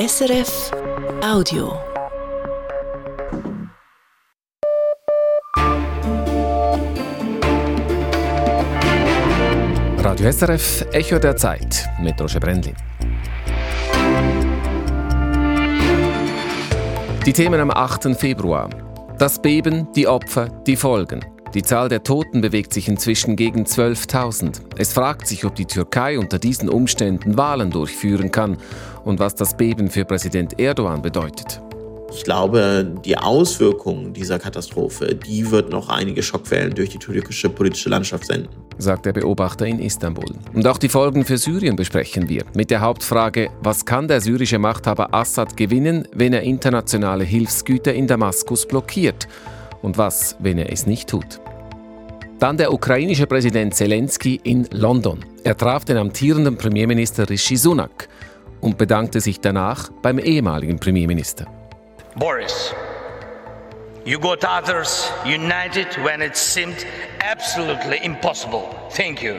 SRF Audio. Radio SRF Echo der Zeit mit Roger Brendlin. Die Themen am 8. Februar. Das Beben, die Opfer, die Folgen. Die Zahl der Toten bewegt sich inzwischen gegen 12.000. Es fragt sich, ob die Türkei unter diesen Umständen Wahlen durchführen kann und was das Beben für Präsident Erdogan bedeutet. Ich glaube, die Auswirkungen dieser Katastrophe, die wird noch einige Schockwellen durch die türkische politische Landschaft senden. Sagt der Beobachter in Istanbul. Und auch die Folgen für Syrien besprechen wir. Mit der Hauptfrage, was kann der syrische Machthaber Assad gewinnen, wenn er internationale Hilfsgüter in Damaskus blockiert? Und was, wenn er es nicht tut? Dann der ukrainische Präsident Zelensky in London. Er traf den amtierenden Premierminister Rishi Sunak und bedankte sich danach beim ehemaligen Premierminister. Boris, you got others united when it seemed absolutely impossible. Thank you.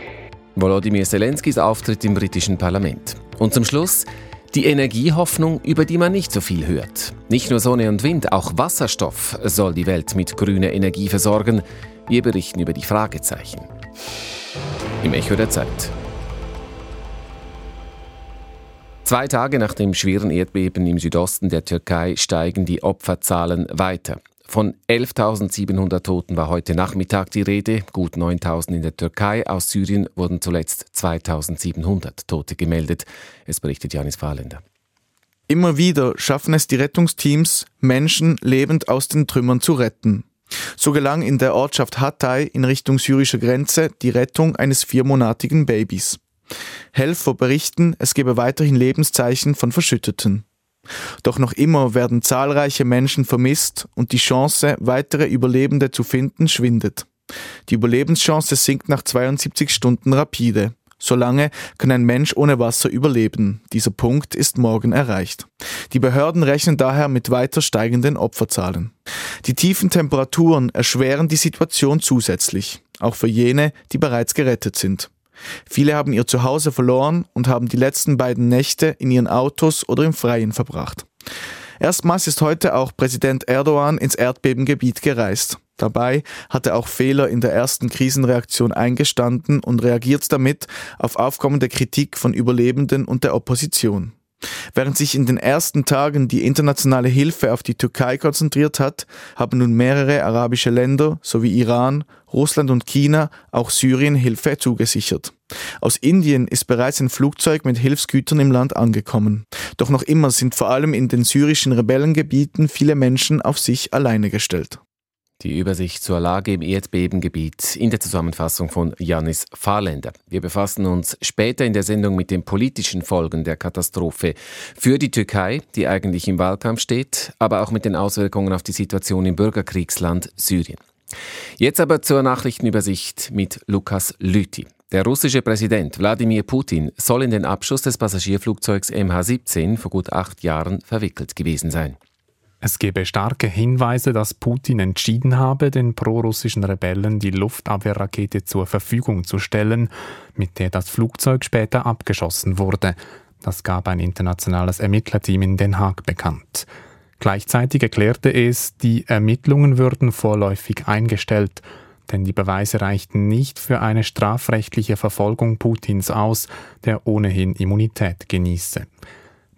Volodymyr Zelenskys Auftritt im britischen Parlament. Und zum Schluss die Energiehoffnung, über die man nicht so viel hört. Nicht nur Sonne und Wind, auch Wasserstoff soll die Welt mit grüner Energie versorgen. Wir berichten über die Fragezeichen. Im Echo der Zeit. Zwei Tage nach dem schweren Erdbeben im Südosten der Türkei steigen die Opferzahlen weiter. Von 11.700 Toten war heute Nachmittag die Rede, gut 9.000 in der Türkei. Aus Syrien wurden zuletzt 2.700 Tote gemeldet. Es berichtet Janis Fahrländer. Immer wieder schaffen es die Rettungsteams, Menschen lebend aus den Trümmern zu retten. So gelang in der Ortschaft Hatay in Richtung syrischer Grenze die Rettung eines viermonatigen Babys. Helfer berichten, es gebe weiterhin Lebenszeichen von Verschütteten. Doch noch immer werden zahlreiche Menschen vermisst und die Chance, weitere Überlebende zu finden, schwindet. Die Überlebenschance sinkt nach 72 Stunden rapide. Solange kann ein Mensch ohne Wasser überleben. Dieser Punkt ist morgen erreicht. Die Behörden rechnen daher mit weiter steigenden Opferzahlen. Die tiefen Temperaturen erschweren die Situation zusätzlich, auch für jene, die bereits gerettet sind. Viele haben ihr Zuhause verloren und haben die letzten beiden Nächte in ihren Autos oder im Freien verbracht. Erstmals ist heute auch Präsident Erdogan ins Erdbebengebiet gereist. Dabei hat er auch Fehler in der ersten Krisenreaktion eingestanden und reagiert damit auf aufkommende Kritik von Überlebenden und der Opposition. Während sich in den ersten Tagen die internationale Hilfe auf die Türkei konzentriert hat, haben nun mehrere arabische Länder sowie Iran, Russland und China auch Syrien Hilfe zugesichert. Aus Indien ist bereits ein Flugzeug mit Hilfsgütern im Land angekommen. Doch noch immer sind vor allem in den syrischen Rebellengebieten viele Menschen auf sich alleine gestellt. Die Übersicht zur Lage im Erdbebengebiet in der Zusammenfassung von Janis Fahrländer. Wir befassen uns später in der Sendung mit den politischen Folgen der Katastrophe für die Türkei, die eigentlich im Wahlkampf steht, aber auch mit den Auswirkungen auf die Situation im Bürgerkriegsland Syrien. Jetzt aber zur Nachrichtenübersicht mit Lukas Lüthi. Der russische Präsident Wladimir Putin soll in den Abschuss des Passagierflugzeugs MH17 vor gut acht Jahren verwickelt gewesen sein. Es gebe starke Hinweise, dass Putin entschieden habe, den prorussischen Rebellen die Luftabwehrrakete zur Verfügung zu stellen, mit der das Flugzeug später abgeschossen wurde. Das gab ein internationales Ermittlerteam in Den Haag bekannt. Gleichzeitig erklärte es, die Ermittlungen würden vorläufig eingestellt, denn die Beweise reichten nicht für eine strafrechtliche Verfolgung Putins aus, der ohnehin Immunität genieße.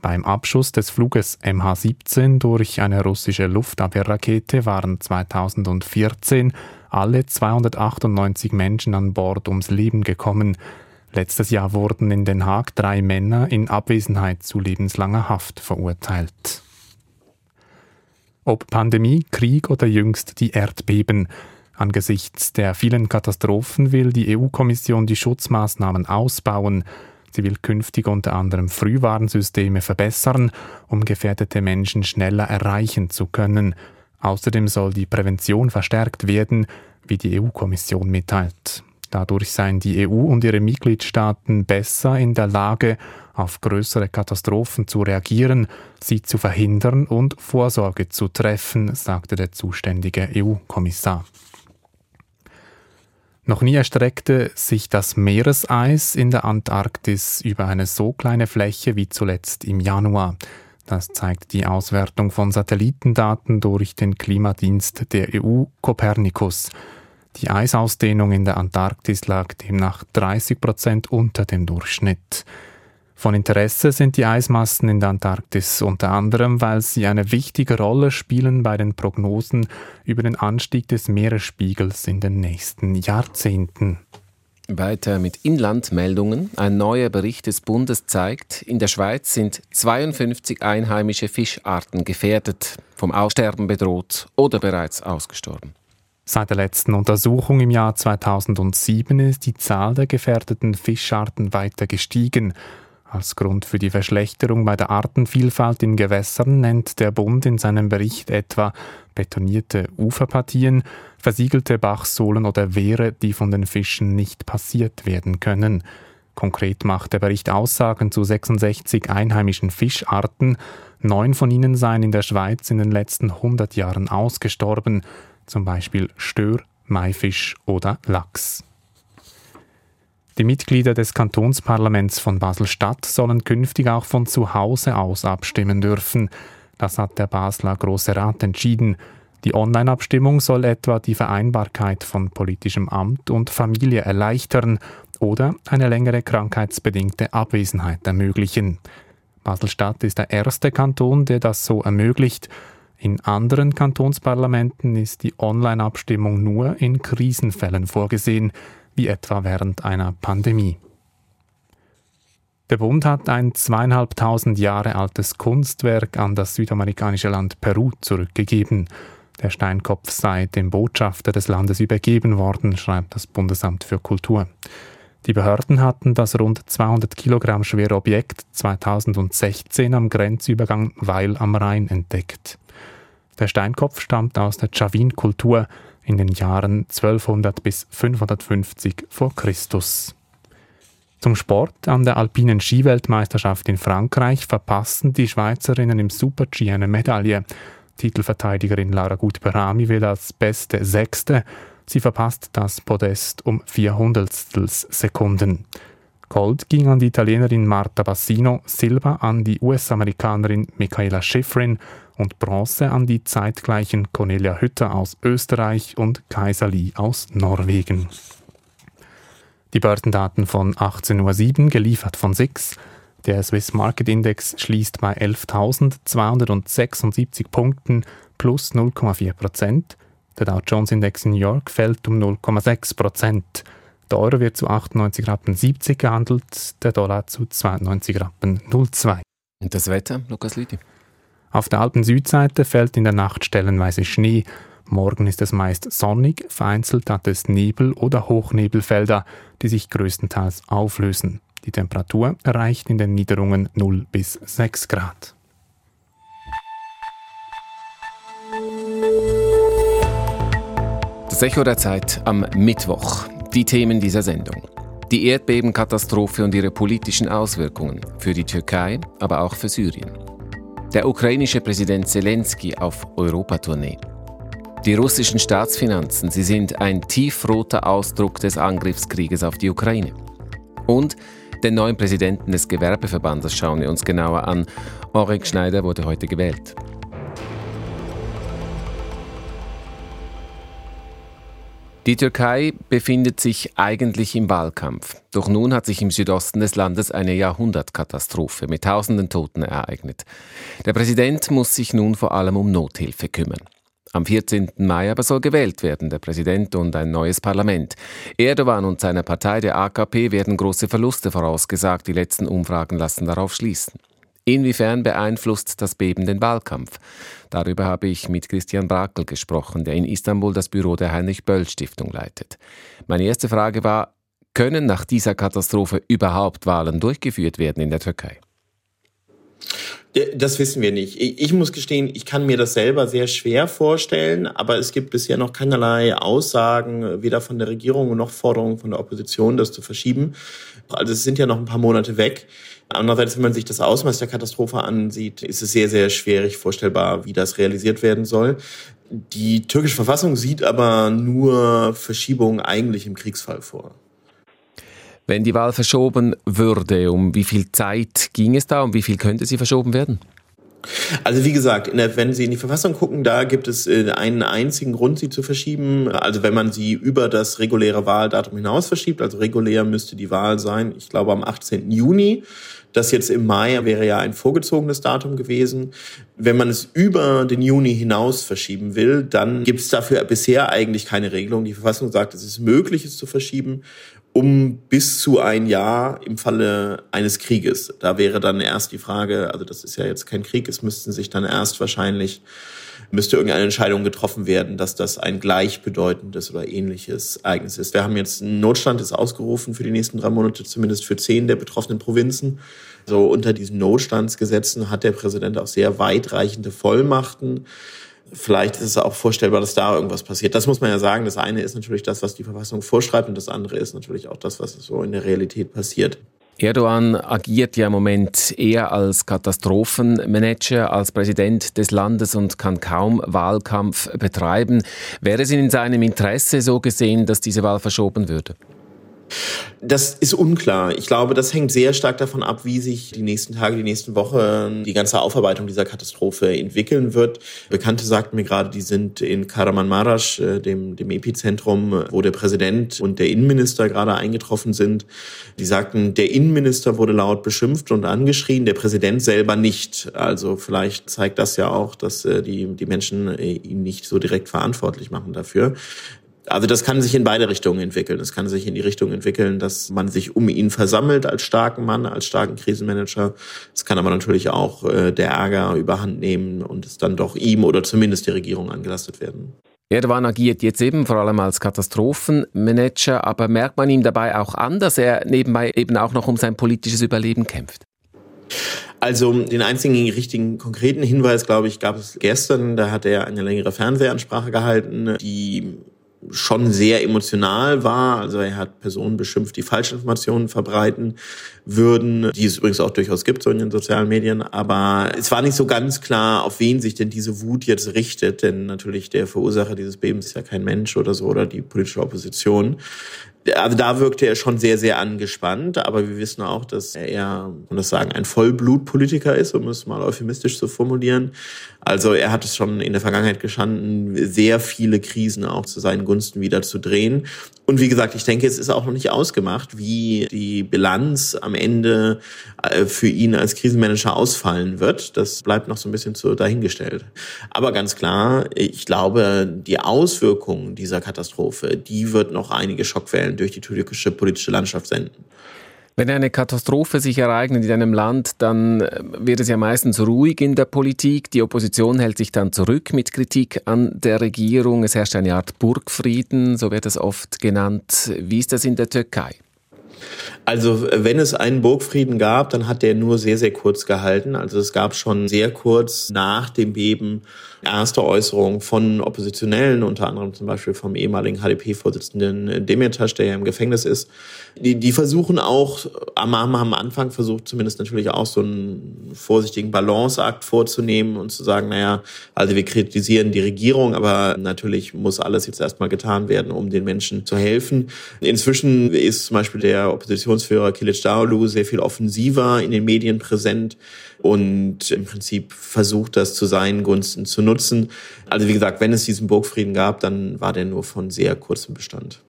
Beim Abschuss des Fluges MH17 durch eine russische Luftabwehrrakete waren 2014 alle 298 Menschen an Bord ums Leben gekommen. Letztes Jahr wurden in Den Haag drei Männer in Abwesenheit zu lebenslanger Haft verurteilt. Ob Pandemie, Krieg oder jüngst die Erdbeben. Angesichts der vielen Katastrophen will die EU-Kommission die Schutzmaßnahmen ausbauen. Sie will künftig unter anderem Frühwarnsysteme verbessern, um gefährdete Menschen schneller erreichen zu können. Außerdem soll die Prävention verstärkt werden, wie die EU-Kommission mitteilt. Dadurch seien die EU und ihre Mitgliedstaaten besser in der Lage, auf größere Katastrophen zu reagieren, sie zu verhindern und Vorsorge zu treffen, sagte der zuständige EU-Kommissar. Noch nie erstreckte sich das Meereseis in der Antarktis über eine so kleine Fläche wie zuletzt im Januar. Das zeigt die Auswertung von Satellitendaten durch den Klimadienst der EU Copernicus. Die Eisausdehnung in der Antarktis lag demnach 30 Prozent unter dem Durchschnitt. Von Interesse sind die Eismassen in der Antarktis unter anderem, weil sie eine wichtige Rolle spielen bei den Prognosen über den Anstieg des Meeresspiegels in den nächsten Jahrzehnten. Weiter mit Inlandmeldungen. Ein neuer Bericht des Bundes zeigt, in der Schweiz sind 52 einheimische Fischarten gefährdet, vom Aussterben bedroht oder bereits ausgestorben. Seit der letzten Untersuchung im Jahr 2007 ist die Zahl der gefährdeten Fischarten weiter gestiegen. Als Grund für die Verschlechterung bei der Artenvielfalt in Gewässern nennt der Bund in seinem Bericht etwa betonierte Uferpartien, versiegelte Bachsohlen oder Wehre, die von den Fischen nicht passiert werden können. Konkret macht der Bericht Aussagen zu 66 einheimischen Fischarten. Neun von ihnen seien in der Schweiz in den letzten 100 Jahren ausgestorben zum Beispiel Stör, Maifisch oder Lachs. Die Mitglieder des Kantonsparlaments von Basel-Stadt sollen künftig auch von zu Hause aus abstimmen dürfen. Das hat der Basler Große Rat entschieden. Die Online-Abstimmung soll etwa die Vereinbarkeit von politischem Amt und Familie erleichtern oder eine längere krankheitsbedingte Abwesenheit ermöglichen. Basel-Stadt ist der erste Kanton, der das so ermöglicht. In anderen Kantonsparlamenten ist die Online-Abstimmung nur in Krisenfällen vorgesehen, wie etwa während einer Pandemie. Der Bund hat ein zweieinhalbtausend Jahre altes Kunstwerk an das südamerikanische Land Peru zurückgegeben. Der Steinkopf sei dem Botschafter des Landes übergeben worden, schreibt das Bundesamt für Kultur. Die Behörden hatten das rund 200 Kilogramm schwere Objekt 2016 am Grenzübergang Weil am Rhein entdeckt. Der Steinkopf stammt aus der Chavin-Kultur in den Jahren 1200 bis 550 vor Christus. Zum Sport an der alpinen Skiweltmeisterschaft in Frankreich verpassten die Schweizerinnen im Super-G eine Medaille. Titelverteidigerin Laura Gut-Berami will als beste Sechste. Sie verpasst das Podest um vier Hundertstels Sekunden. Gold ging an die Italienerin Marta Bassino, Silber an die US-Amerikanerin Michaela Schifrin und Bronze an die zeitgleichen Cornelia Hütter aus Österreich und Kaiser Lee aus Norwegen. Die Börsendaten von 18.07 Uhr, geliefert von SIX. Der Swiss Market Index schließt bei 11.276 Punkten plus 0,4 Prozent. Der Dow Jones Index in New York fällt um 0,6 Prozent. Der Euro wird zu 98 Rappen 70 gehandelt, der Dollar zu 92 Rappen 02. Und das Wetter, Lukas Lüthi? Auf der alten Südseite fällt in der Nacht stellenweise Schnee. Morgen ist es meist sonnig, vereinzelt hat es Nebel- oder Hochnebelfelder, die sich größtenteils auflösen. Die Temperatur erreicht in den Niederungen 0 bis 6 Grad. Das Echo der Zeit am Mittwoch. Die Themen dieser Sendung. Die Erdbebenkatastrophe und ihre politischen Auswirkungen für die Türkei, aber auch für Syrien. Der ukrainische Präsident Zelensky auf Europatournee. Die russischen Staatsfinanzen, sie sind ein tiefroter Ausdruck des Angriffskrieges auf die Ukraine. Und den neuen Präsidenten des Gewerbeverbandes schauen wir uns genauer an. Orik Schneider wurde heute gewählt. Die Türkei befindet sich eigentlich im Wahlkampf. Doch nun hat sich im Südosten des Landes eine Jahrhundertkatastrophe mit tausenden Toten ereignet. Der Präsident muss sich nun vor allem um Nothilfe kümmern. Am 14. Mai aber soll gewählt werden, der Präsident und ein neues Parlament. Erdogan und seiner Partei, der AKP, werden große Verluste vorausgesagt. Die letzten Umfragen lassen darauf schließen. Inwiefern beeinflusst das Beben den Wahlkampf? Darüber habe ich mit Christian Brakel gesprochen, der in Istanbul das Büro der Heinrich-Böll-Stiftung leitet. Meine erste Frage war, können nach dieser Katastrophe überhaupt Wahlen durchgeführt werden in der Türkei? Das wissen wir nicht. Ich muss gestehen, ich kann mir das selber sehr schwer vorstellen, aber es gibt bisher noch keinerlei Aussagen, weder von der Regierung noch Forderungen von der Opposition, das zu verschieben. Also es sind ja noch ein paar Monate weg. Andererseits, wenn man sich das Ausmaß der Katastrophe ansieht, ist es sehr, sehr schwierig vorstellbar, wie das realisiert werden soll. Die türkische Verfassung sieht aber nur Verschiebungen eigentlich im Kriegsfall vor. Wenn die Wahl verschoben würde, um wie viel Zeit ging es da? Um wie viel könnte sie verschoben werden? Also wie gesagt, der, wenn Sie in die Verfassung gucken, da gibt es äh, einen einzigen Grund, sie zu verschieben. Also wenn man sie über das reguläre Wahldatum hinaus verschiebt, also regulär müsste die Wahl sein, ich glaube am 18. Juni. Das jetzt im Mai wäre ja ein vorgezogenes Datum gewesen. Wenn man es über den Juni hinaus verschieben will, dann gibt es dafür bisher eigentlich keine Regelung. Die Verfassung sagt, es ist möglich, es zu verschieben um bis zu ein Jahr im Falle eines Krieges. Da wäre dann erst die Frage, also das ist ja jetzt kein Krieg, es müssten sich dann erst wahrscheinlich, müsste irgendeine Entscheidung getroffen werden, dass das ein gleichbedeutendes oder ähnliches Ereignis ist. Wir haben jetzt einen Notstand ist ausgerufen für die nächsten drei Monate, zumindest für zehn der betroffenen Provinzen. So unter diesen Notstandsgesetzen hat der Präsident auch sehr weitreichende Vollmachten vielleicht ist es auch vorstellbar, dass da irgendwas passiert. Das muss man ja sagen. Das eine ist natürlich das, was die Verfassung vorschreibt und das andere ist natürlich auch das, was so in der Realität passiert. Erdogan agiert ja im Moment eher als Katastrophenmanager, als Präsident des Landes und kann kaum Wahlkampf betreiben. Wäre es in seinem Interesse so gesehen, dass diese Wahl verschoben würde? Das ist unklar. Ich glaube, das hängt sehr stark davon ab, wie sich die nächsten Tage, die nächsten Wochen die ganze Aufarbeitung dieser Katastrophe entwickeln wird. Bekannte sagten mir gerade, die sind in Karamanmaraş, äh, dem, dem Epizentrum, wo der Präsident und der Innenminister gerade eingetroffen sind. Die sagten, der Innenminister wurde laut beschimpft und angeschrien, der Präsident selber nicht. Also vielleicht zeigt das ja auch, dass äh, die, die Menschen äh, ihn nicht so direkt verantwortlich machen dafür. Also das kann sich in beide Richtungen entwickeln. Es kann sich in die Richtung entwickeln, dass man sich um ihn versammelt als starken Mann, als starken Krisenmanager. Es kann aber natürlich auch äh, der Ärger überhand nehmen und es dann doch ihm oder zumindest der Regierung angelastet werden. Erdogan agiert jetzt eben vor allem als Katastrophenmanager, aber merkt man ihm dabei auch an, dass er nebenbei eben auch noch um sein politisches Überleben kämpft? Also den einzigen richtigen konkreten Hinweis, glaube ich, gab es gestern. Da hat er eine längere Fernsehansprache gehalten, die schon sehr emotional war. Also er hat Personen beschimpft, die Falschinformationen verbreiten würden, die es übrigens auch durchaus gibt so in den sozialen Medien. Aber es war nicht so ganz klar, auf wen sich denn diese Wut jetzt richtet. Denn natürlich der Verursacher dieses Bebens ist ja kein Mensch oder so oder die politische Opposition also da wirkte er schon sehr, sehr angespannt, aber wir wissen auch, dass er eher, man das sagen, ein Vollblutpolitiker ist, um es mal euphemistisch zu formulieren. Also er hat es schon in der Vergangenheit gestanden, sehr viele Krisen auch zu seinen Gunsten wieder zu drehen. Und wie gesagt, ich denke, es ist auch noch nicht ausgemacht, wie die Bilanz am Ende äh, für ihn als Krisenmanager ausfallen wird. Das bleibt noch so ein bisschen zu dahingestellt. Aber ganz klar, ich glaube, die Auswirkungen dieser Katastrophe, die wird noch einige Schockwellen durch die türkische politische Landschaft senden. Wenn eine Katastrophe sich ereignet in einem Land, dann äh, wird es ja meistens ruhig in der Politik. Die Opposition hält sich dann zurück mit Kritik an der Regierung. Es herrscht eine Art Burgfrieden, so wird es oft genannt. Wie ist das in der Türkei? Also wenn es einen Burgfrieden gab, dann hat der nur sehr, sehr kurz gehalten. Also es gab schon sehr kurz nach dem Beben erste Äußerungen von Oppositionellen, unter anderem zum Beispiel vom ehemaligen HDP-Vorsitzenden Demirtas, der ja im Gefängnis ist. Die, die versuchen auch, am, am Anfang versucht zumindest natürlich auch so einen vorsichtigen Balanceakt vorzunehmen und zu sagen, naja, also wir kritisieren die Regierung, aber natürlich muss alles jetzt erstmal getan werden, um den Menschen zu helfen. Inzwischen ist zum Beispiel der Oppositionsführer Kilic Daulu sehr viel offensiver in den Medien präsent und im Prinzip versucht, das zu seinen Gunsten zu nutzen. Also wie gesagt, wenn es diesen Burgfrieden gab, dann war der nur von sehr kurzem Bestand.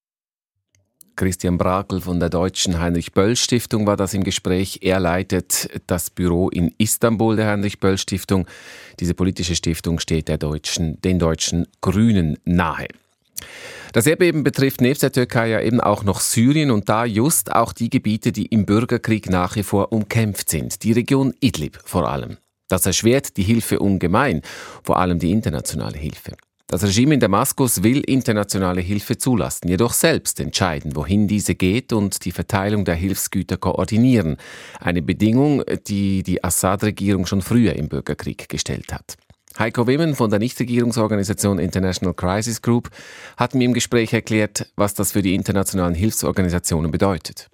Christian Brakel von der Deutschen Heinrich-Böll-Stiftung war das im Gespräch. Er leitet das Büro in Istanbul der Heinrich-Böll-Stiftung. Diese politische Stiftung steht der deutschen, den deutschen Grünen nahe. Das Erdbeben betrifft nebst der Türkei ja eben auch noch Syrien und da just auch die Gebiete, die im Bürgerkrieg nach wie vor umkämpft sind. Die Region Idlib vor allem. Das erschwert die Hilfe ungemein, vor allem die internationale Hilfe. Das Regime in Damaskus will internationale Hilfe zulassen, jedoch selbst entscheiden, wohin diese geht und die Verteilung der Hilfsgüter koordinieren. Eine Bedingung, die die Assad-Regierung schon früher im Bürgerkrieg gestellt hat. Heiko Wimmen von der Nichtregierungsorganisation International Crisis Group hat mir im Gespräch erklärt, was das für die internationalen Hilfsorganisationen bedeutet.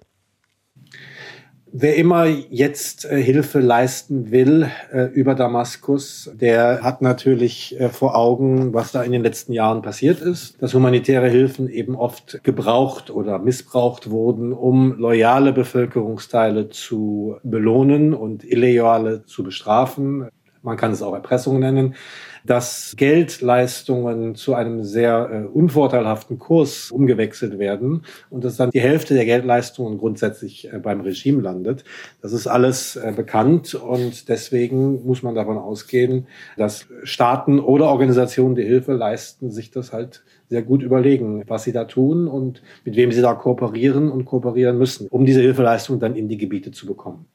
Wer immer jetzt äh, Hilfe leisten will äh, über Damaskus, der hat natürlich äh, vor Augen, was da in den letzten Jahren passiert ist, dass humanitäre Hilfen eben oft gebraucht oder missbraucht wurden, um loyale Bevölkerungsteile zu belohnen und illegale zu bestrafen. Man kann es auch Erpressung nennen, dass Geldleistungen zu einem sehr äh, unvorteilhaften Kurs umgewechselt werden und dass dann die Hälfte der Geldleistungen grundsätzlich äh, beim Regime landet. Das ist alles äh, bekannt und deswegen muss man davon ausgehen, dass Staaten oder Organisationen, die Hilfe leisten, sich das halt sehr gut überlegen, was sie da tun und mit wem sie da kooperieren und kooperieren müssen, um diese Hilfeleistung dann in die Gebiete zu bekommen.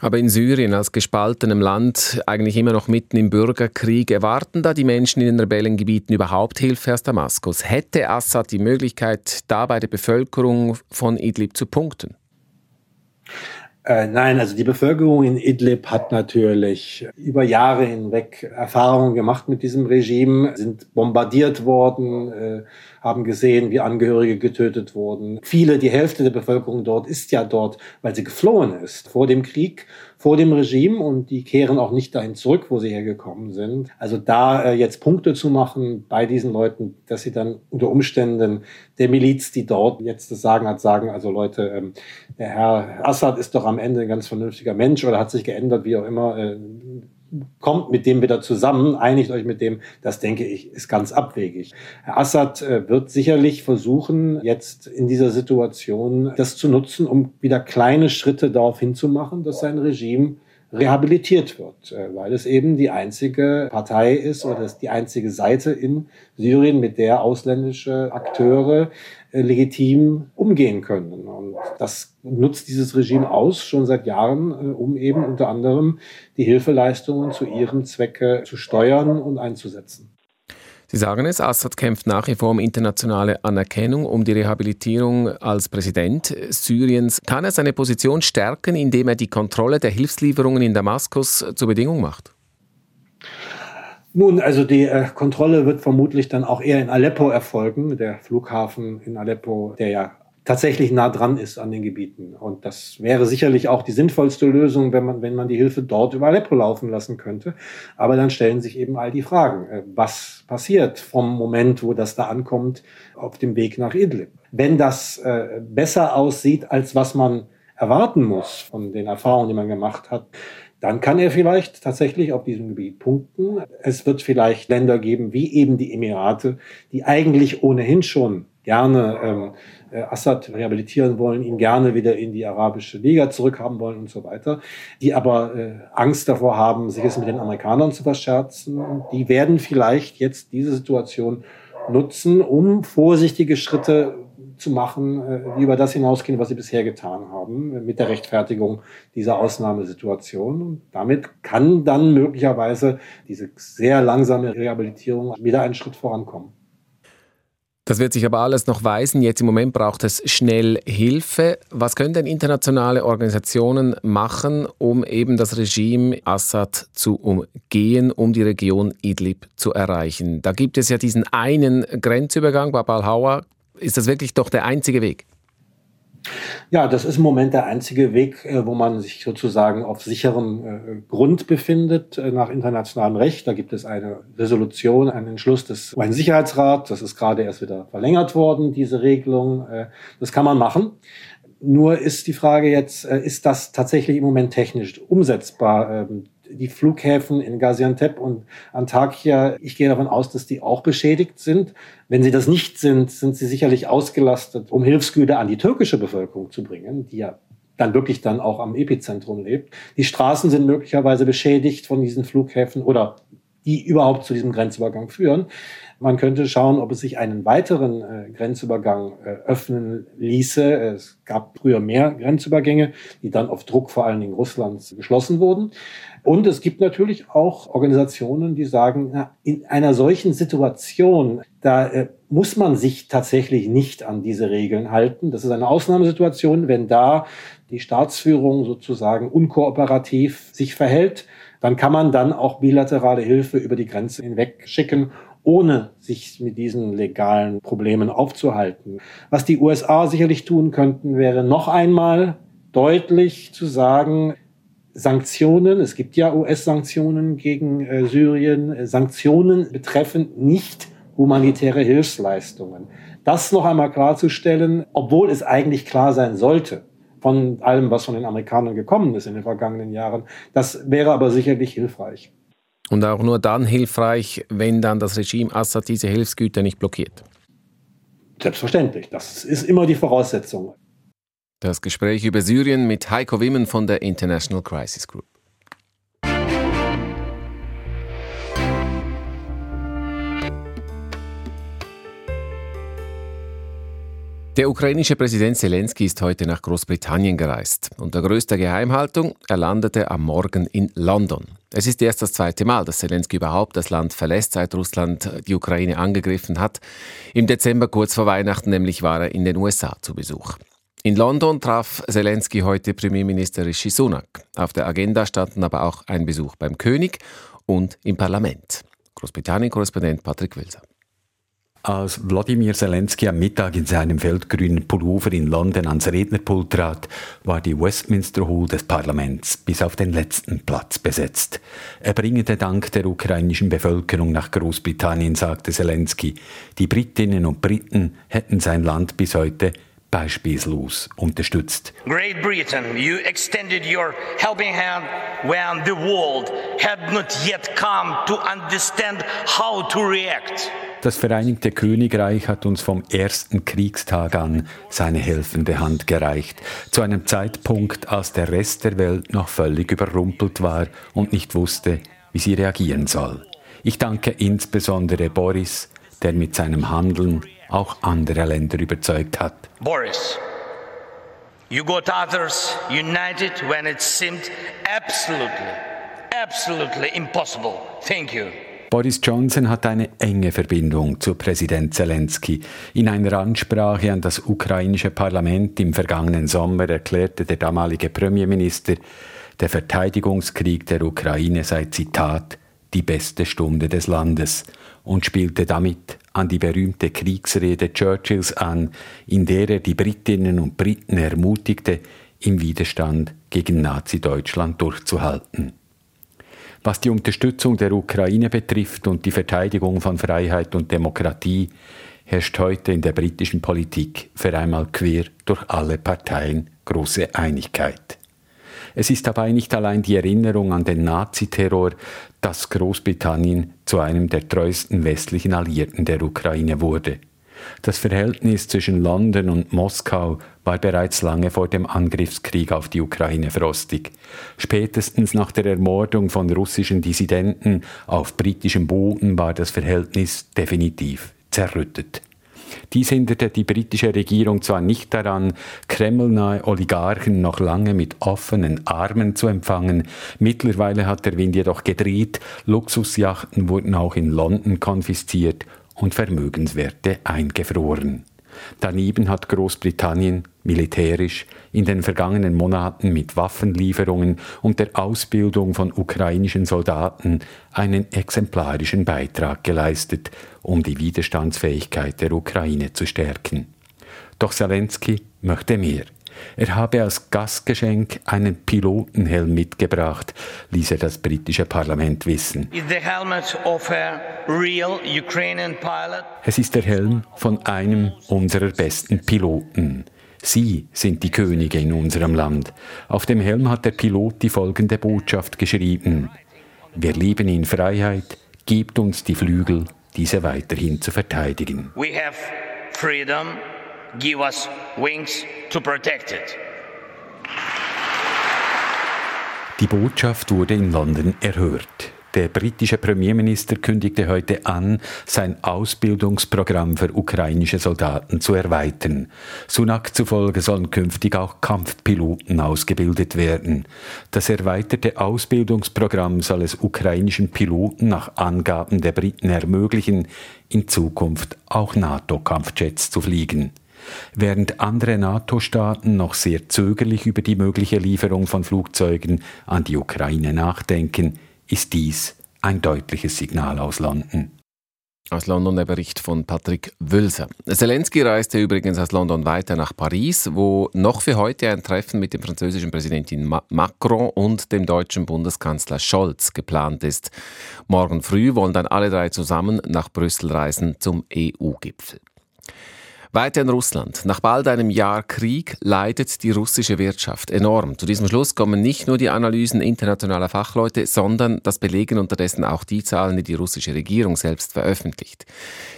Aber in Syrien als gespaltenem Land, eigentlich immer noch mitten im Bürgerkrieg, erwarten da die Menschen in den Rebellengebieten überhaupt Hilfe aus Damaskus? Hätte Assad die Möglichkeit, da bei der Bevölkerung von Idlib zu punkten? Äh, nein, also die Bevölkerung in Idlib hat natürlich über Jahre hinweg Erfahrungen gemacht mit diesem Regime, sind bombardiert worden, äh, haben gesehen, wie Angehörige getötet wurden. Viele, die Hälfte der Bevölkerung dort ist ja dort, weil sie geflohen ist vor dem Krieg, vor dem Regime und die kehren auch nicht dahin zurück, wo sie hergekommen sind. Also da äh, jetzt Punkte zu machen bei diesen Leuten, dass sie dann unter Umständen der Miliz, die dort jetzt das Sagen hat, sagen, also Leute, ähm, der Herr Assad ist doch am Ende ein ganz vernünftiger Mensch oder hat sich geändert, wie auch immer. Äh, kommt mit dem wieder zusammen, einigt euch mit dem, das denke ich, ist ganz abwegig. Herr Assad äh, wird sicherlich versuchen, jetzt in dieser Situation das zu nutzen, um wieder kleine Schritte darauf hinzumachen, dass sein Regime rehabilitiert wird, äh, weil es eben die einzige Partei ist oder die einzige Seite in Syrien, mit der ausländische Akteure legitim umgehen können. Und das nutzt dieses Regime aus, schon seit Jahren, äh, um eben unter anderem die Hilfeleistungen zu ihrem Zwecke zu steuern und einzusetzen. Sie sagen es, Assad kämpft nach wie vor um internationale Anerkennung, um die Rehabilitierung als Präsident Syriens. Kann er seine Position stärken, indem er die Kontrolle der Hilfslieferungen in Damaskus zur Bedingung macht? Nun, also die äh, Kontrolle wird vermutlich dann auch eher in Aleppo erfolgen, der Flughafen in Aleppo, der ja tatsächlich nah dran ist an den Gebieten. Und das wäre sicherlich auch die sinnvollste Lösung, wenn man, wenn man die Hilfe dort über Aleppo laufen lassen könnte. Aber dann stellen sich eben all die Fragen. Äh, was passiert vom Moment, wo das da ankommt, auf dem Weg nach Idlib? Wenn das äh, besser aussieht, als was man erwarten muss von den Erfahrungen, die man gemacht hat, dann kann er vielleicht tatsächlich auf diesem Gebiet punkten. Es wird vielleicht Länder geben, wie eben die Emirate, die eigentlich ohnehin schon gerne ähm, äh, Assad rehabilitieren wollen, ihn gerne wieder in die arabische Liga zurückhaben wollen und so weiter, die aber äh, Angst davor haben, sich es mit den Amerikanern zu verscherzen. Die werden vielleicht jetzt diese Situation nutzen, um vorsichtige Schritte zu machen, äh, die über das hinausgehen, was sie bisher getan haben, mit der Rechtfertigung dieser Ausnahmesituation. Und damit kann dann möglicherweise diese sehr langsame Rehabilitierung wieder einen Schritt vorankommen. Das wird sich aber alles noch weisen. Jetzt im Moment braucht es schnell Hilfe. Was können denn internationale Organisationen machen, um eben das Regime Assad zu umgehen, um die Region Idlib zu erreichen? Da gibt es ja diesen einen Grenzübergang, Bab al-Hawa, ist das wirklich doch der einzige Weg? Ja, das ist im Moment der einzige Weg, äh, wo man sich sozusagen auf sicherem äh, Grund befindet äh, nach internationalem Recht. Da gibt es eine Resolution, einen Entschluss des UN-Sicherheitsrats. Das ist gerade erst wieder verlängert worden, diese Regelung. Das kann man machen. Nur ist die Frage jetzt, ist das tatsächlich im Moment technisch umsetzbar? Die Flughäfen in Gaziantep und Antakya, ich gehe davon aus, dass die auch beschädigt sind. Wenn sie das nicht sind, sind sie sicherlich ausgelastet, um Hilfsgüter an die türkische Bevölkerung zu bringen, die ja dann wirklich dann auch am Epizentrum lebt. Die Straßen sind möglicherweise beschädigt von diesen Flughäfen oder die überhaupt zu diesem Grenzübergang führen. Man könnte schauen, ob es sich einen weiteren äh, Grenzübergang äh, öffnen ließe. Es gab früher mehr Grenzübergänge, die dann auf Druck vor allen Dingen Russlands geschlossen wurden. Und es gibt natürlich auch Organisationen, die sagen, na, in einer solchen Situation, da äh, muss man sich tatsächlich nicht an diese Regeln halten. Das ist eine Ausnahmesituation, wenn da die Staatsführung sozusagen unkooperativ sich verhält dann kann man dann auch bilaterale Hilfe über die Grenze hinweg schicken, ohne sich mit diesen legalen Problemen aufzuhalten. Was die USA sicherlich tun könnten, wäre noch einmal deutlich zu sagen, Sanktionen, es gibt ja US-Sanktionen gegen äh, Syrien, Sanktionen betreffen nicht humanitäre Hilfsleistungen. Das noch einmal klarzustellen, obwohl es eigentlich klar sein sollte, von allem, was von den Amerikanern gekommen ist in den vergangenen Jahren. Das wäre aber sicherlich hilfreich. Und auch nur dann hilfreich, wenn dann das Regime Assad diese Hilfsgüter nicht blockiert. Selbstverständlich. Das ist immer die Voraussetzung. Das Gespräch über Syrien mit Heiko Wimmen von der International Crisis Group. Der ukrainische Präsident Zelensky ist heute nach Großbritannien gereist. Unter größter Geheimhaltung, er landete am Morgen in London. Es ist erst das zweite Mal, dass Zelensky überhaupt das Land verlässt, seit Russland die Ukraine angegriffen hat. Im Dezember kurz vor Weihnachten nämlich war er in den USA zu Besuch. In London traf Zelensky heute Premierminister Rishi Sunak. Auf der Agenda standen aber auch ein Besuch beim König und im Parlament. Großbritannien-Korrespondent Patrick Wilser. Als Wladimir Zelensky am Mittag in seinem feldgrünen Pullover in London ans Rednerpult trat, war die Westminster Hall des Parlaments bis auf den letzten Platz besetzt. Er bringe den Dank der ukrainischen Bevölkerung nach Großbritannien, sagte Zelensky. Die Britinnen und Briten hätten sein Land bis heute beispielslos unterstützt. Great Britain, you extended your helping hand when the world had not yet come to understand how to react. Das Vereinigte Königreich hat uns vom ersten Kriegstag an seine helfende Hand gereicht, zu einem Zeitpunkt, als der Rest der Welt noch völlig überrumpelt war und nicht wusste, wie sie reagieren soll. Ich danke insbesondere Boris, der mit seinem Handeln auch andere Länder überzeugt hat. Boris, you got others united when it seemed absolutely, absolutely impossible. Thank you. Boris Johnson hat eine enge Verbindung zu Präsident Zelensky. In einer Ansprache an das ukrainische Parlament im vergangenen Sommer erklärte der damalige Premierminister, der Verteidigungskrieg der Ukraine sei Zitat die beste Stunde des Landes und spielte damit an die berühmte Kriegsrede Churchills an, in der er die Britinnen und Briten ermutigte, im Widerstand gegen Nazi-Deutschland durchzuhalten. Was die Unterstützung der Ukraine betrifft und die Verteidigung von Freiheit und Demokratie, herrscht heute in der britischen Politik für einmal quer durch alle Parteien große Einigkeit. Es ist dabei nicht allein die Erinnerung an den Naziterror, dass Großbritannien zu einem der treuesten westlichen Alliierten der Ukraine wurde. Das Verhältnis zwischen London und Moskau war bereits lange vor dem Angriffskrieg auf die Ukraine frostig. Spätestens nach der Ermordung von russischen Dissidenten auf britischem Boden war das Verhältnis definitiv zerrüttet. Dies hinderte die britische Regierung zwar nicht daran, kremlnahe Oligarchen noch lange mit offenen Armen zu empfangen, mittlerweile hat der Wind jedoch gedreht, Luxusjachten wurden auch in London konfisziert und Vermögenswerte eingefroren. Daneben hat Großbritannien militärisch in den vergangenen Monaten mit Waffenlieferungen und der Ausbildung von ukrainischen Soldaten einen exemplarischen Beitrag geleistet, um die Widerstandsfähigkeit der Ukraine zu stärken. Doch Zelensky möchte mehr. Er habe als Gastgeschenk einen Pilotenhelm mitgebracht, ließ er das britische Parlament wissen. Es ist der Helm von einem unserer besten Piloten. Sie sind die Könige in unserem Land. Auf dem Helm hat der Pilot die folgende Botschaft geschrieben. Wir lieben in Freiheit, gebt uns die Flügel, diese weiterhin zu verteidigen. We have freedom give us wings to protect it. Die Botschaft wurde in London erhört. Der britische Premierminister kündigte heute an, sein Ausbildungsprogramm für ukrainische Soldaten zu erweitern. Sunak zufolge sollen künftig auch Kampfpiloten ausgebildet werden. Das erweiterte Ausbildungsprogramm soll es ukrainischen Piloten nach Angaben der Briten ermöglichen, in Zukunft auch NATO-Kampfjets zu fliegen. Während andere NATO-Staaten noch sehr zögerlich über die mögliche Lieferung von Flugzeugen an die Ukraine nachdenken, ist dies ein deutliches Signal aus London. Aus London der Bericht von Patrick Wülser. Zelensky reiste übrigens aus London weiter nach Paris, wo noch für heute ein Treffen mit dem französischen Präsidenten Macron und dem deutschen Bundeskanzler Scholz geplant ist. Morgen früh wollen dann alle drei zusammen nach Brüssel reisen zum EU-Gipfel. Weiter in Russland. Nach bald einem Jahr Krieg leidet die russische Wirtschaft enorm. Zu diesem Schluss kommen nicht nur die Analysen internationaler Fachleute, sondern das belegen unterdessen auch die Zahlen, die die russische Regierung selbst veröffentlicht.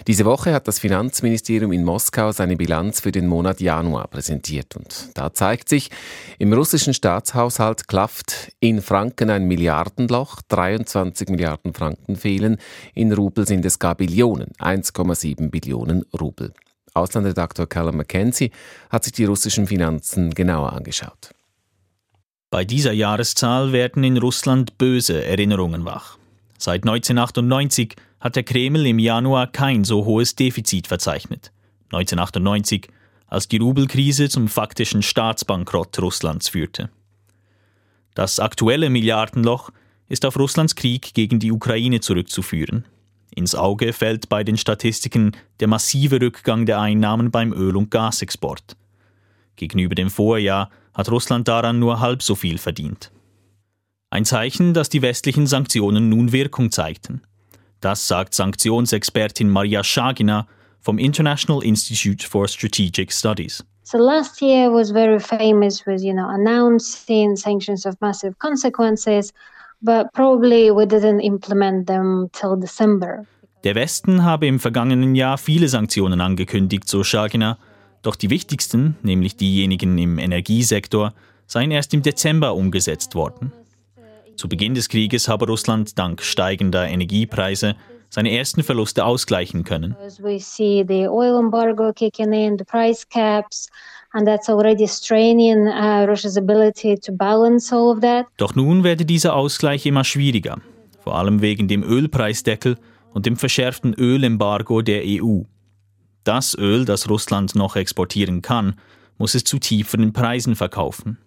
Diese Woche hat das Finanzministerium in Moskau seine Bilanz für den Monat Januar präsentiert. Und da zeigt sich, im russischen Staatshaushalt klafft in Franken ein Milliardenloch, 23 Milliarden Franken fehlen, in Rubel sind es gar Billionen, 1,7 Billionen Rubel. Auslandredaktor Callum McKenzie hat sich die russischen Finanzen genauer angeschaut. Bei dieser Jahreszahl werden in Russland böse Erinnerungen wach. Seit 1998 hat der Kreml im Januar kein so hohes Defizit verzeichnet. 1998, als die Rubelkrise zum faktischen Staatsbankrott Russlands führte. Das aktuelle Milliardenloch ist auf Russlands Krieg gegen die Ukraine zurückzuführen. Ins Auge fällt bei den Statistiken der massive Rückgang der Einnahmen beim Öl- und Gasexport. Gegenüber dem Vorjahr hat Russland daran nur halb so viel verdient. Ein Zeichen, dass die westlichen Sanktionen nun Wirkung zeigten. Das sagt Sanktionsexpertin Maria Schagina vom International Institute for Strategic Studies. So last year was very famous with, you know, announcing sanctions of massive consequences but probably we didn't implement them till December. Der Westen habe im vergangenen Jahr viele Sanktionen angekündigt, so Schagina, doch die wichtigsten, nämlich diejenigen im Energiesektor, seien erst im Dezember umgesetzt worden. Zu Beginn des Krieges habe Russland dank steigender Energiepreise seine ersten Verluste ausgleichen können. We see the oil embargo kicking in, the price caps, uh. Doch nun werde dieser Ausgleich immer schwieriger, vor allem wegen dem Ölpreisdeckel und dem verschärften Ölembargo der EU. Das Öl, das Russland noch exportieren kann, muss es zu tieferen Preisen verkaufen.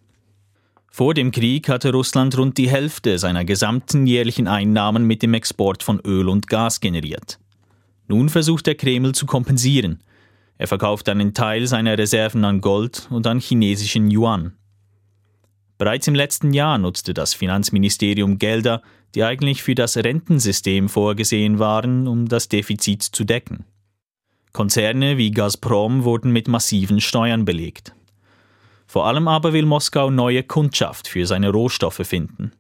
Vor dem Krieg hatte Russland rund die Hälfte seiner gesamten jährlichen Einnahmen mit dem Export von Öl und Gas generiert. Nun versucht der Kreml zu kompensieren – er verkauft einen Teil seiner Reserven an Gold und an chinesischen Yuan. Bereits im letzten Jahr nutzte das Finanzministerium Gelder, die eigentlich für das Rentensystem vorgesehen waren, um das Defizit zu decken. Konzerne wie Gazprom wurden mit massiven Steuern belegt. Vor allem aber will Moskau neue Kundschaft für seine Rohstoffe finden.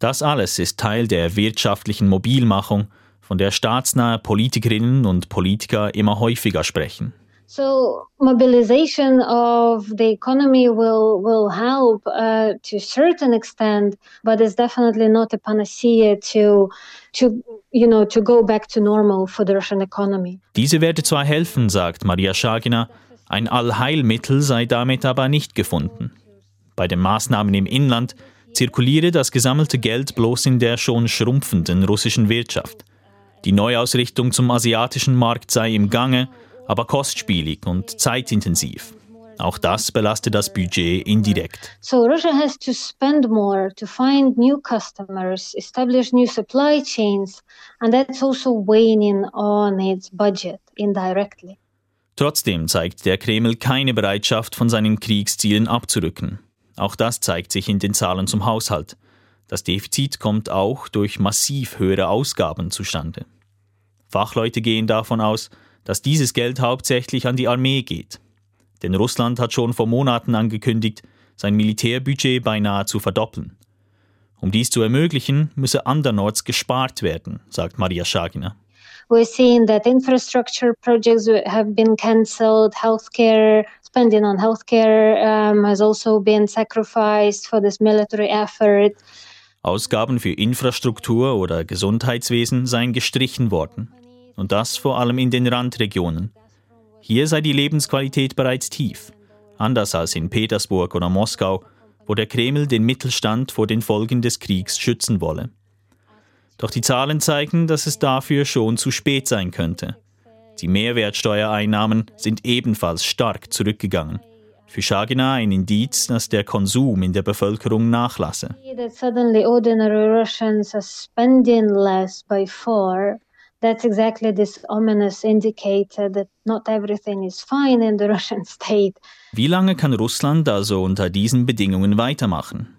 Das alles ist Teil der wirtschaftlichen Mobilmachung, von der staatsnahe Politikerinnen und Politiker immer häufiger sprechen. So mobilization of the economy will will help uh, to a certain extent, but it's definitely not a panacea to to you know to go back to normal for the Russian economy. Diese werde zwar helfen, sagt Maria Schagina, ein Allheilmittel sei damit aber nicht gefunden. Bei den Maßnahmen im Inland zirkuliere das gesammelte Geld bloß in der schon schrumpfenden russischen Wirtschaft. Die Neuausrichtung zum asiatischen Markt sei im Gange aber kostspielig und zeitintensiv. Auch das belastet das Budget indirekt. So Russia has to spend more to find new customers, establish new supply chains, and that's also weighing on its budget indirectly. Trotzdem zeigt der Kreml keine Bereitschaft, von seinen Kriegszielen abzurücken. Auch das zeigt sich in den Zahlen zum Haushalt. Das Defizit kommt auch durch massiv höhere Ausgaben zustande. Fachleute gehen davon aus, dass dieses Geld hauptsächlich an die Armee geht. Denn Russland hat schon vor Monaten angekündigt, sein Militärbudget beinahe zu verdoppeln. Um dies zu ermöglichen, müsse andernorts gespart werden, sagt Maria Schagina. We're seeing that infrastructure projects have been cancelled, healthcare spending on healthcare um, has also been sacrificed for this military effort. Ausgaben für Infrastruktur oder Gesundheitswesen seien gestrichen worden und das vor allem in den Randregionen. Hier sei die Lebensqualität bereits tief, anders als in Petersburg oder Moskau, wo der Kreml den Mittelstand vor den Folgen des Kriegs schützen wolle. Doch die Zahlen zeigen, dass es dafür schon zu spät sein könnte. Die Mehrwertsteuereinnahmen sind ebenfalls stark zurückgegangen. Für Schagina ein Indiz, dass der Konsum in der Bevölkerung nachlasse. That's exactly this ominous indicator that not everything is fine in the Russian state. Wie lange kann Russland also unter diesen Bedingungen weitermachen?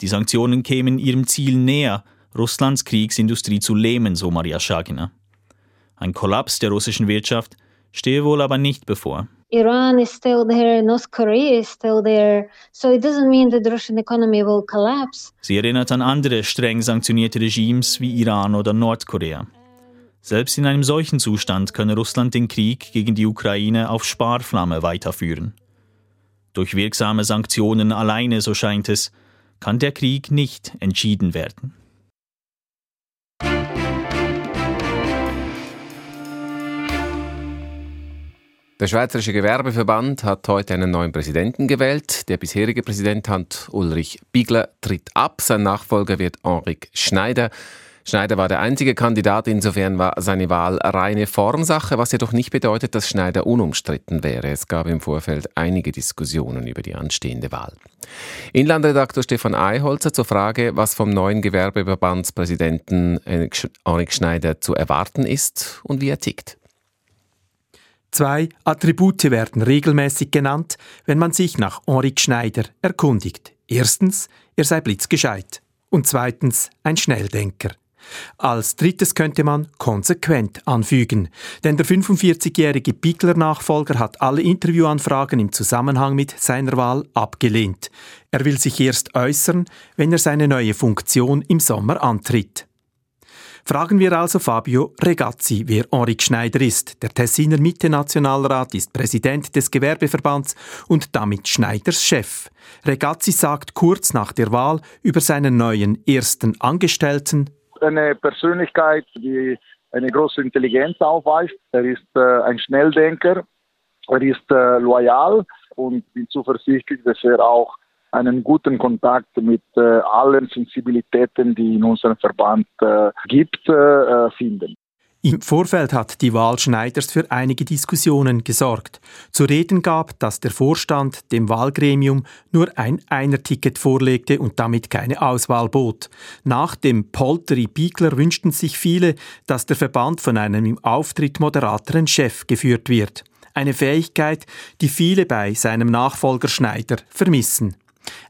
Die Sanktionen kämen ihrem Ziel näher, Russlands Kriegsindustrie zu lähmen, so Maria Schagina. Ein Kollaps der russischen Wirtschaft stehe wohl aber nicht bevor. Iran is still there, North Korea is still there. So it doesn't mean that the Russian economy will collapse. Sie erinnert an andere streng sanktionierte Regimes wie Iran oder Nordkorea. Selbst in einem solchen Zustand könne Russland den Krieg gegen die Ukraine auf Sparflamme weiterführen. Durch wirksame Sanktionen alleine, so scheint es, kann der Krieg nicht entschieden werden. Der Schweizerische Gewerbeverband hat heute einen neuen Präsidenten gewählt. Der bisherige Präsident Hans-Ulrich Biegler tritt ab. Sein Nachfolger wird Henrik Schneider. Schneider war der einzige Kandidat, insofern war seine Wahl reine Formsache, was jedoch nicht bedeutet, dass Schneider unumstritten wäre. Es gab im Vorfeld einige Diskussionen über die anstehende Wahl. Inlandredaktor Stefan Eiholzer zur Frage, was vom neuen Gewerbeverbandspräsidenten Henrik Schneider zu erwarten ist und wie er tickt. Zwei Attribute werden regelmäßig genannt, wenn man sich nach Henri Schneider erkundigt. Erstens, er sei blitzgescheit. Und zweitens, ein Schnelldenker. Als drittes könnte man konsequent anfügen, denn der 45-jährige Biegler-Nachfolger hat alle Interviewanfragen im Zusammenhang mit seiner Wahl abgelehnt. Er will sich erst äußern, wenn er seine neue Funktion im Sommer antritt. Fragen wir also Fabio Regazzi, wer Henrik Schneider ist. Der Tessiner Mitte-Nationalrat ist Präsident des Gewerbeverbands und damit Schneiders Chef. Regazzi sagt kurz nach der Wahl über seinen neuen ersten Angestellten. Eine Persönlichkeit, die eine große Intelligenz aufweist. Er ist äh, ein Schnelldenker. Er ist äh, loyal und bin zuversichtlich, dass er auch einen guten Kontakt mit äh, allen Sensibilitäten, die in unserem Verband äh, gibt, äh, finden. Im Vorfeld hat die Wahl Schneiders für einige Diskussionen gesorgt. Zu reden gab, dass der Vorstand dem Wahlgremium nur ein Einerticket vorlegte und damit keine Auswahl bot. Nach dem Polteri Biegler wünschten sich viele, dass der Verband von einem im Auftritt moderateren Chef geführt wird. Eine Fähigkeit, die viele bei seinem Nachfolger Schneider vermissen.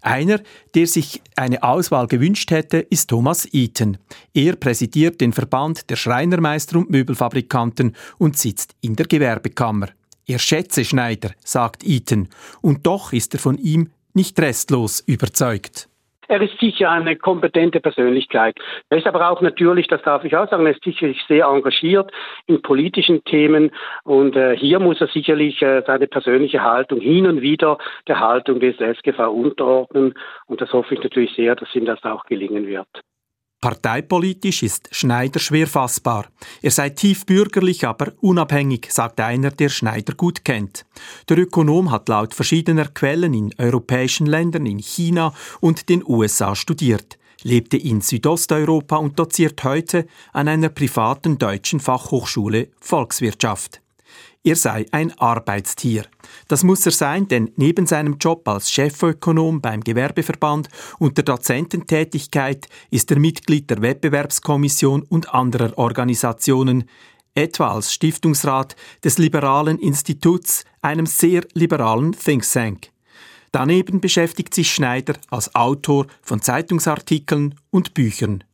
Einer, der sich eine Auswahl gewünscht hätte, ist Thomas Eaton. Er präsidiert den Verband der Schreinermeister und Möbelfabrikanten und sitzt in der Gewerbekammer. Er schätze Schneider, sagt Eaton, und doch ist er von ihm nicht restlos überzeugt. Er ist sicher eine kompetente Persönlichkeit. Er ist aber auch natürlich, das darf ich auch sagen, er ist sicherlich sehr engagiert in politischen Themen und äh, hier muss er sicherlich äh, seine persönliche Haltung hin und wieder der Haltung des SGV unterordnen und das hoffe ich natürlich sehr, dass ihm das auch gelingen wird. Parteipolitisch ist Schneider schwer fassbar. Er sei tief bürgerlich, aber unabhängig, sagt einer, der Schneider gut kennt. Der Ökonom hat laut verschiedener Quellen in europäischen Ländern, in China und den USA studiert, lebte in Südosteuropa und doziert heute an einer privaten deutschen Fachhochschule Volkswirtschaft. Er sei ein Arbeitstier. Das muss er sein, denn neben seinem Job als Chefökonom beim Gewerbeverband und der Dozententätigkeit ist er Mitglied der Wettbewerbskommission und anderer Organisationen, etwa als Stiftungsrat des Liberalen Instituts, einem sehr liberalen Think Tank. Daneben beschäftigt sich Schneider als Autor von Zeitungsartikeln und Büchern.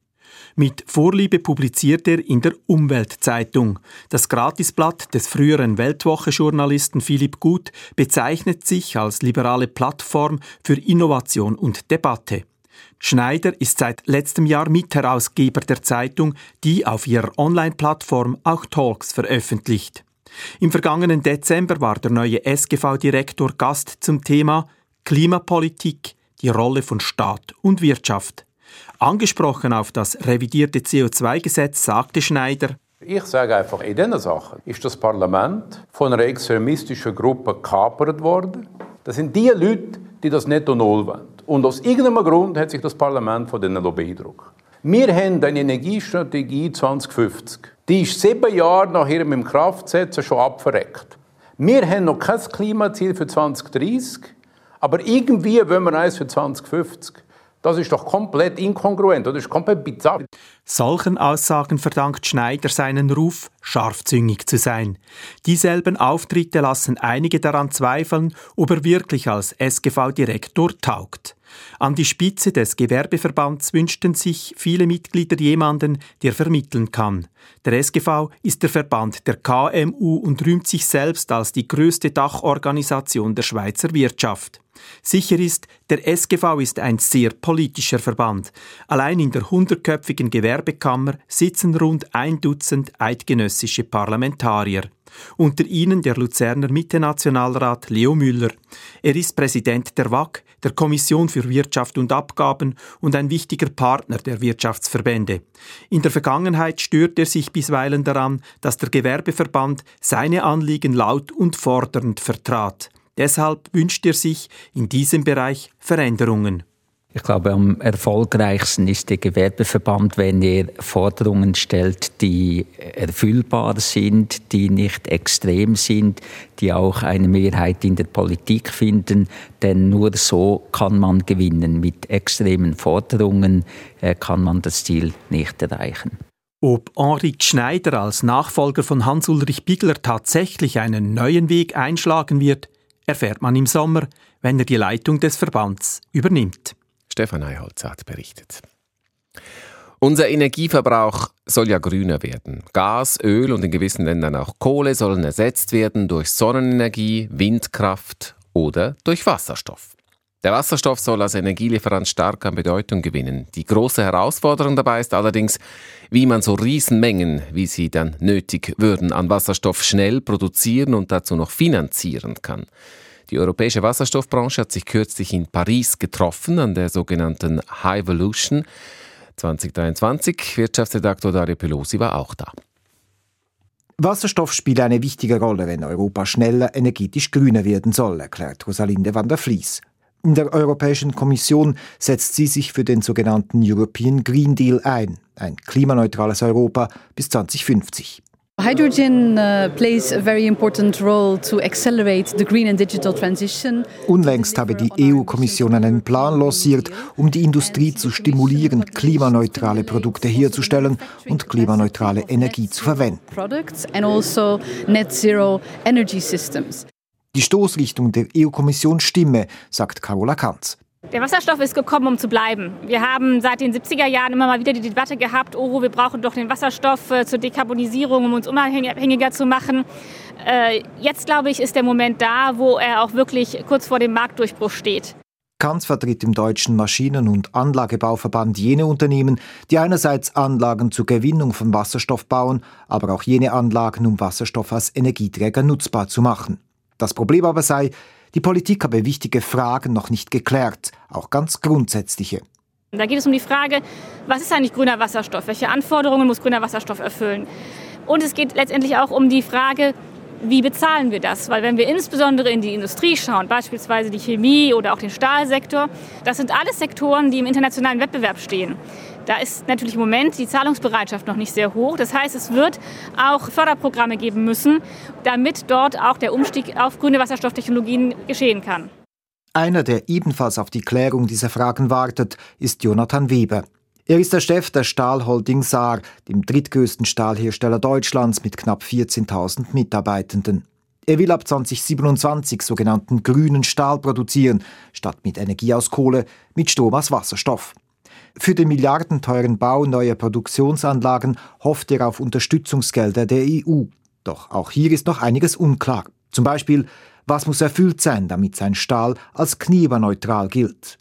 Mit Vorliebe publiziert er in der Umweltzeitung. Das Gratisblatt des früheren Weltwoche-Journalisten Philipp Gut bezeichnet sich als liberale Plattform für Innovation und Debatte. Schneider ist seit letztem Jahr Mitherausgeber der Zeitung, die auf ihrer Online-Plattform auch Talks veröffentlicht. Im vergangenen Dezember war der neue SGV-Direktor Gast zum Thema Klimapolitik, die Rolle von Staat und Wirtschaft. Angesprochen auf das revidierte CO2-Gesetz sagte Schneider, ich sage einfach, in diesen Sachen ist das Parlament von einer extremistischen Gruppe gekapert worden. Das sind die Leute, die das Netto Null wollen. Und aus irgendeinem Grund hat sich das Parlament von diesen beeindruckt. Wir haben eine Energiestrategie 2050. Die ist sieben Jahre nach ihrem Inkraftsetzen schon abverreckt. Wir haben noch kein Klimaziel für 2030, aber irgendwie wollen wir eins für 2050. Das ist doch komplett inkongruent, das ist komplett bizarr. Solchen Aussagen verdankt Schneider seinen Ruf, scharfzüngig zu sein. Dieselben Auftritte lassen einige daran zweifeln, ob er wirklich als SGV-Direktor taugt. An die Spitze des Gewerbeverbands wünschten sich viele Mitglieder jemanden, der vermitteln kann. Der SGV ist der Verband der KMU und rühmt sich selbst als die größte Dachorganisation der Schweizer Wirtschaft. Sicher ist, der SGV ist ein sehr politischer Verband. Allein in der hundertköpfigen Gewerbekammer sitzen rund ein Dutzend eidgenössische Parlamentarier. Unter ihnen der Luzerner Mitte-Nationalrat Leo Müller. Er ist Präsident der WAG, der Kommission für Wirtschaft und Abgaben und ein wichtiger Partner der Wirtschaftsverbände. In der Vergangenheit stört er sich bisweilen daran, dass der Gewerbeverband seine Anliegen laut und fordernd vertrat. Deshalb wünscht er sich in diesem Bereich Veränderungen. Ich glaube, am erfolgreichsten ist der Gewerbeverband, wenn er Forderungen stellt, die erfüllbar sind, die nicht extrem sind, die auch eine Mehrheit in der Politik finden. Denn nur so kann man gewinnen. Mit extremen Forderungen äh, kann man das Ziel nicht erreichen. Ob Henri Schneider als Nachfolger von Hans-Ulrich Bigler tatsächlich einen neuen Weg einschlagen wird, erfährt man im Sommer, wenn er die Leitung des Verbands übernimmt. Stefan Eiholz hat berichtet. Unser Energieverbrauch soll ja grüner werden. Gas, Öl und in gewissen Ländern auch Kohle sollen ersetzt werden durch Sonnenenergie, Windkraft oder durch Wasserstoff. Der Wasserstoff soll als Energielieferant stark an Bedeutung gewinnen. Die große Herausforderung dabei ist allerdings, wie man so Riesenmengen, wie sie dann nötig würden, an Wasserstoff schnell produzieren und dazu noch finanzieren kann. Die europäische Wasserstoffbranche hat sich kürzlich in Paris getroffen an der sogenannten High Evolution 2023. Wirtschaftsredaktor Dario Pelosi war auch da. Wasserstoff spielt eine wichtige Rolle, wenn Europa schneller energetisch grüner werden soll, erklärt Rosalinde van der Vlies. In der Europäischen Kommission setzt sie sich für den sogenannten European Green Deal ein, ein klimaneutrales Europa bis 2050. Hydrogen uh, plays a very important role to accelerate the green and digital transition. Unlängst habe die EU-Kommission einen Plan lanciert, um die Industrie zu stimulieren, klimaneutrale Produkte herzustellen und klimaneutrale Energie zu verwenden. Products and also net zero energy systems. Die Stoßrichtung der EU-Kommission stimme, sagt Carola Kanz. Der Wasserstoff ist gekommen, um zu bleiben. Wir haben seit den 70er Jahren immer mal wieder die Debatte gehabt, oh, wir brauchen doch den Wasserstoff äh, zur Dekarbonisierung, um uns unabhängiger zu machen. Äh, jetzt, glaube ich, ist der Moment da, wo er auch wirklich kurz vor dem Marktdurchbruch steht. Kanz vertritt im deutschen Maschinen- und Anlagebauverband jene Unternehmen, die einerseits Anlagen zur Gewinnung von Wasserstoff bauen, aber auch jene Anlagen, um Wasserstoff als Energieträger nutzbar zu machen. Das Problem aber sei, die Politik habe wichtige Fragen noch nicht geklärt, auch ganz grundsätzliche. Da geht es um die Frage, was ist eigentlich grüner Wasserstoff? Welche Anforderungen muss grüner Wasserstoff erfüllen? Und es geht letztendlich auch um die Frage, wie bezahlen wir das? Weil wenn wir insbesondere in die Industrie schauen, beispielsweise die Chemie oder auch den Stahlsektor, das sind alles Sektoren, die im internationalen Wettbewerb stehen. Da ist natürlich im Moment die Zahlungsbereitschaft noch nicht sehr hoch. Das heißt, es wird auch Förderprogramme geben müssen, damit dort auch der Umstieg auf grüne Wasserstofftechnologien geschehen kann. Einer, der ebenfalls auf die Klärung dieser Fragen wartet, ist Jonathan Weber. Er ist der Chef der Stahlholding Saar, dem drittgrößten Stahlhersteller Deutschlands mit knapp 14.000 Mitarbeitenden. Er will ab 2027 sogenannten grünen Stahl produzieren, statt mit Energie aus Kohle, mit Strom aus Wasserstoff. Für den milliardenteuren Bau neuer Produktionsanlagen hofft er auf Unterstützungsgelder der EU. Doch auch hier ist noch einiges unklar. Zum Beispiel, was muss erfüllt sein, damit sein Stahl als klimaneutral gilt?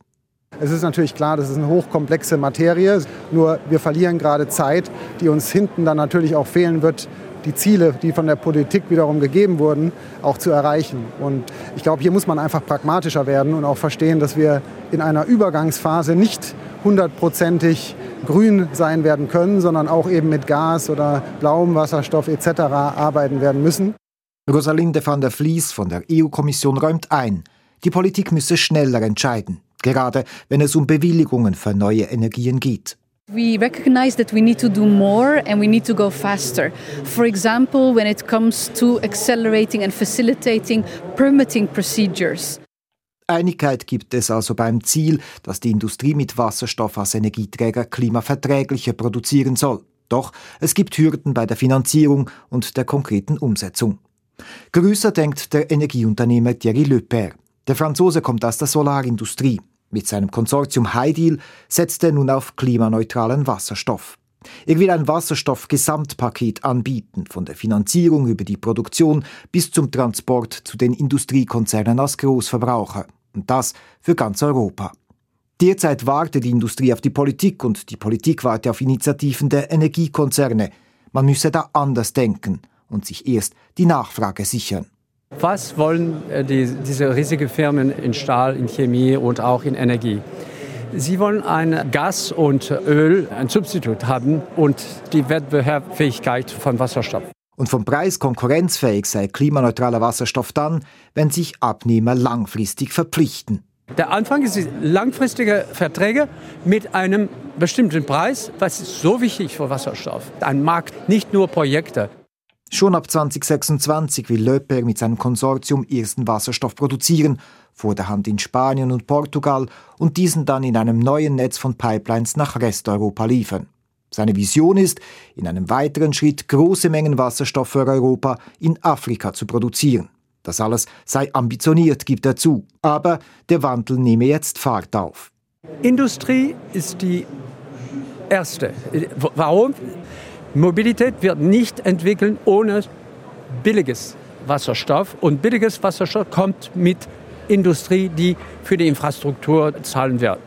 Es ist natürlich klar, das ist eine hochkomplexe Materie. Nur wir verlieren gerade Zeit, die uns hinten dann natürlich auch fehlen wird, die Ziele, die von der Politik wiederum gegeben wurden, auch zu erreichen. Und ich glaube, hier muss man einfach pragmatischer werden und auch verstehen, dass wir in einer Übergangsphase nicht hundertprozentig grün sein werden können, sondern auch eben mit Gas oder blauem Wasserstoff etc. arbeiten werden müssen. Rosalinde van der Vlies von der EU-Kommission räumt ein, die Politik müsse schneller entscheiden, gerade wenn es um Bewilligungen für neue Energien geht. We recognize that we need to do more and we need to go faster. For example, when it comes to accelerating and facilitating permitting procedures. Einigkeit gibt es also beim Ziel, dass die Industrie mit Wasserstoff als Energieträger klimaverträglicher produzieren soll. Doch es gibt Hürden bei der Finanzierung und der konkreten Umsetzung. Größer denkt der Energieunternehmer Thierry Lepère. Der Franzose kommt aus der Solarindustrie. Mit seinem Konsortium Heidil setzt er nun auf klimaneutralen Wasserstoff. Er will ein Wasserstoff-Gesamtpaket anbieten, von der Finanzierung über die Produktion bis zum Transport zu den Industriekonzernen als Großverbraucher. Und das für ganz Europa. Derzeit wartet die Industrie auf die Politik und die Politik wartet auf Initiativen der Energiekonzerne. Man müsse da anders denken und sich erst die Nachfrage sichern. Was wollen äh, die, diese riesigen Firmen in Stahl, in Chemie und auch in Energie? Sie wollen ein Gas und Öl, ein Substitut haben und die Wettbewerbsfähigkeit von Wasserstoff. Und vom Preis konkurrenzfähig sei klimaneutraler Wasserstoff dann, wenn sich Abnehmer langfristig verpflichten. Der Anfang ist langfristige Verträge mit einem bestimmten Preis. Was ist so wichtig für Wasserstoff? Ein Markt, nicht nur Projekte. Schon ab 2026 will Löper mit seinem Konsortium ersten Wasserstoff produzieren, vor der Hand in Spanien und Portugal und diesen dann in einem neuen Netz von Pipelines nach Resteuropa liefern. Seine Vision ist, in einem weiteren Schritt große Mengen Wasserstoff für Europa in Afrika zu produzieren. Das alles sei ambitioniert, gibt er zu. Aber der Wandel nehme jetzt Fahrt auf. Industrie ist die erste. Warum? Mobilität wird nicht entwickeln ohne billiges Wasserstoff. Und billiges Wasserstoff kommt mit Industrie, die für die Infrastruktur zahlen wird.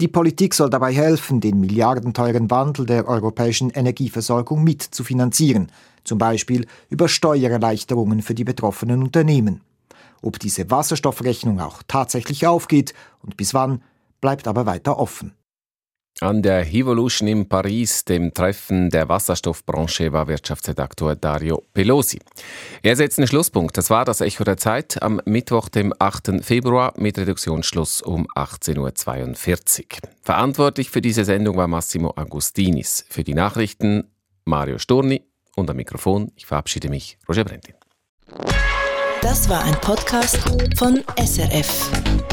Die Politik soll dabei helfen, den milliardenteuren Wandel der europäischen Energieversorgung mitzufinanzieren zum Beispiel über Steuererleichterungen für die betroffenen Unternehmen. Ob diese Wasserstoffrechnung auch tatsächlich aufgeht und bis wann, bleibt aber weiter offen. An der Hivolution in Paris, dem Treffen der Wasserstoffbranche, war Wirtschaftsredaktor Dario Pelosi. Er setzt einen Schlusspunkt. Das war das Echo der Zeit am Mittwoch, dem 8. Februar, mit Reduktionsschluss um 18.42 Uhr. Verantwortlich für diese Sendung war Massimo Agustinis. Für die Nachrichten Mario Storni und am Mikrofon, ich verabschiede mich, Roger Brentin. Das war ein Podcast von SRF.